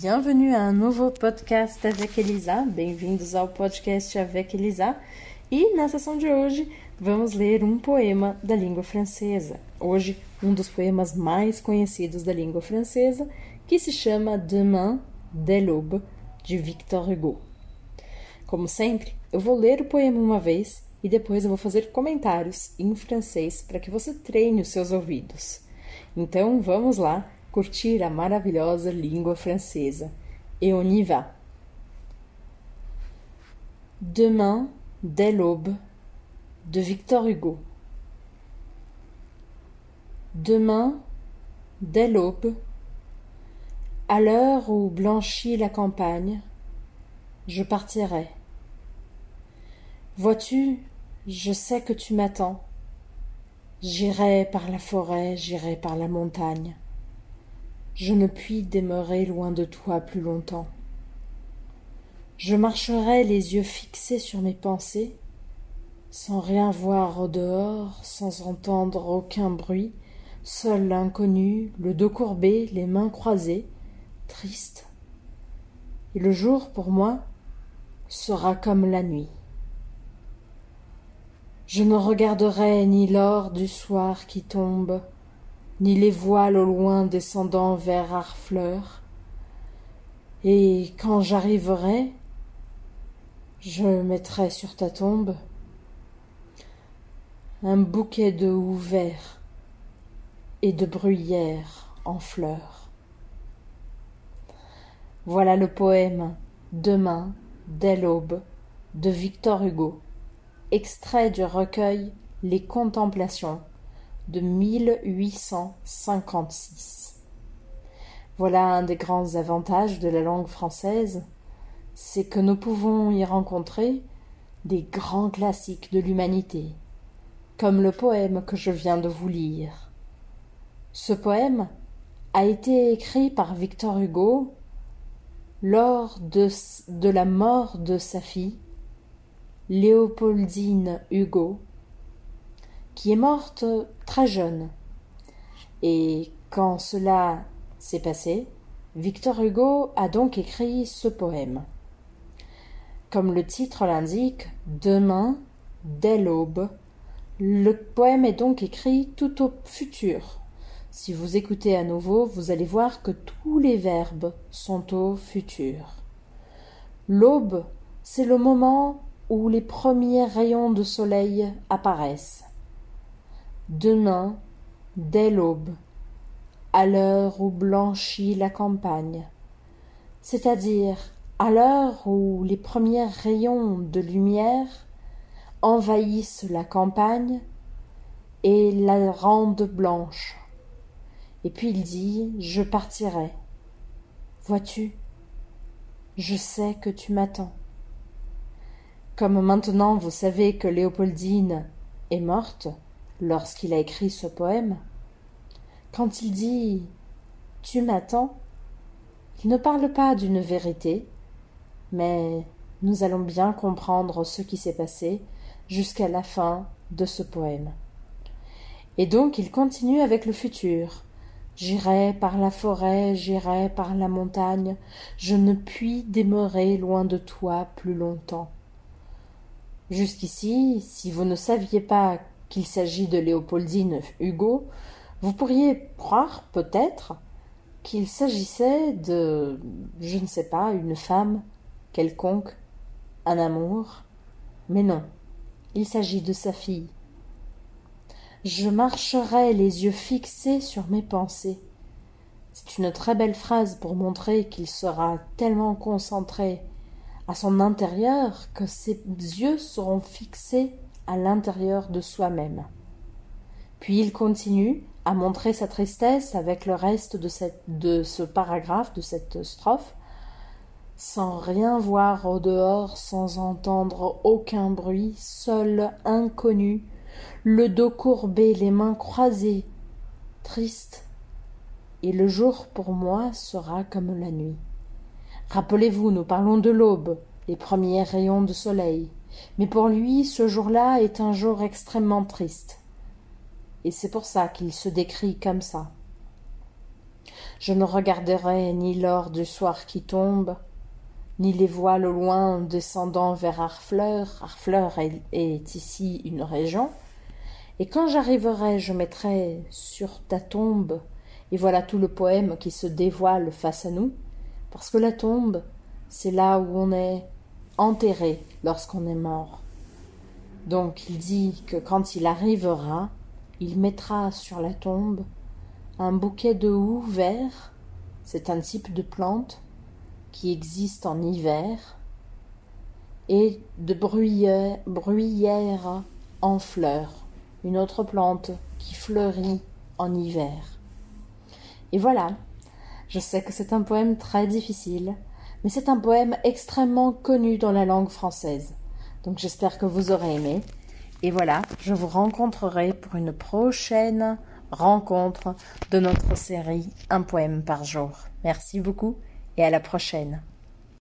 Bienvenue a um novo podcast avec Elisa. Bem-vindos ao podcast avec Elisa. E na sessão de hoje vamos ler um poema da língua francesa. Hoje, um dos poemas mais conhecidos da língua francesa, que se chama Demain de l'Aube, de Victor Hugo. Como sempre, eu vou ler o poema uma vez e depois eu vou fazer comentários em francês para que você treine os seus ouvidos. Então vamos lá curtir a maravilhosa língua francesa. Et on y va. Demain, dès l'aube, de Victor Hugo. Demain, dès l'aube, à l'heure où blanchit la campagne, je partirai. Vois-tu, je sais que tu m'attends. J'irai par la forêt, j'irai par la montagne je ne puis demeurer loin de toi plus longtemps. Je marcherai les yeux fixés sur mes pensées, sans rien voir au dehors, sans entendre aucun bruit, seul l'inconnu, le dos courbé, les mains croisées, triste. Et le jour, pour moi, sera comme la nuit. Je ne regarderai ni l'or du soir qui tombe, ni les voiles au loin descendant vers Harfleur. Et quand j'arriverai, je mettrai sur ta tombe un bouquet de houx et de bruyères en fleurs. Voilà le poème Demain, dès l'aube de Victor Hugo, extrait du recueil Les Contemplations de 1856. Voilà un des grands avantages de la langue française, c'est que nous pouvons y rencontrer des grands classiques de l'humanité, comme le poème que je viens de vous lire. Ce poème a été écrit par Victor Hugo lors de, de la mort de sa fille, Léopoldine Hugo, qui est morte très jeune. Et quand cela s'est passé, Victor Hugo a donc écrit ce poème. Comme le titre l'indique, Demain, dès l'aube, le poème est donc écrit tout au futur. Si vous écoutez à nouveau, vous allez voir que tous les verbes sont au futur. L'aube, c'est le moment où les premiers rayons de soleil apparaissent. Demain, dès l'aube, à l'heure où blanchit la campagne, c'est-à-dire à l'heure où les premiers rayons de lumière envahissent la campagne et la rendent blanche. Et puis il dit Je partirai. Vois-tu, je sais que tu m'attends. Comme maintenant vous savez que Léopoldine est morte, lorsqu'il a écrit ce poème, quand il dit Tu m'attends, il ne parle pas d'une vérité, mais nous allons bien comprendre ce qui s'est passé jusqu'à la fin de ce poème. Et donc il continue avec le futur. J'irai par la forêt, j'irai par la montagne, je ne puis demeurer loin de toi plus longtemps. Jusqu'ici, si vous ne saviez pas qu'il s'agit de Léopoldine Hugo, vous pourriez croire peut-être qu'il s'agissait de, je ne sais pas, une femme quelconque, un amour, mais non, il s'agit de sa fille. Je marcherai les yeux fixés sur mes pensées. C'est une très belle phrase pour montrer qu'il sera tellement concentré à son intérieur que ses yeux seront fixés à l'intérieur de soi-même. Puis il continue à montrer sa tristesse avec le reste de, ce paragraphe, de cette strophe, sans rien voir au dehors, sans entendre aucun bruit, seul, inconnu, le dos courbé, les mains croisées, triste. Et le jour pour moi sera comme la nuit. Rappelez-vous, nous parlons de l'aube, les premiers rayons de soleil. Mais pour lui, ce jour-là est un jour extrêmement triste. Et c'est pour ça qu'il se décrit comme ça. Je ne regarderai ni l'or du soir qui tombe, ni les voiles au loin descendant vers Harfleur. Harfleur est, est ici une région. Et quand j'arriverai, je mettrai sur ta tombe, et voilà tout le poème qui se dévoile face à nous, parce que la tombe, c'est là où on est enterré lorsqu'on est mort. Donc il dit que quand il arrivera, il mettra sur la tombe un bouquet de houx vert, c'est un type de plante qui existe en hiver, et de bruyère, bruyère en fleurs, une autre plante qui fleurit en hiver. Et voilà, je sais que c'est un poème très difficile, mais c'est un poème extrêmement connu dans la langue française. Donc j'espère que vous aurez aimé. Et voilà, je vous rencontrerai pour une prochaine rencontre de notre série Un poème par jour. Merci beaucoup et à la prochaine.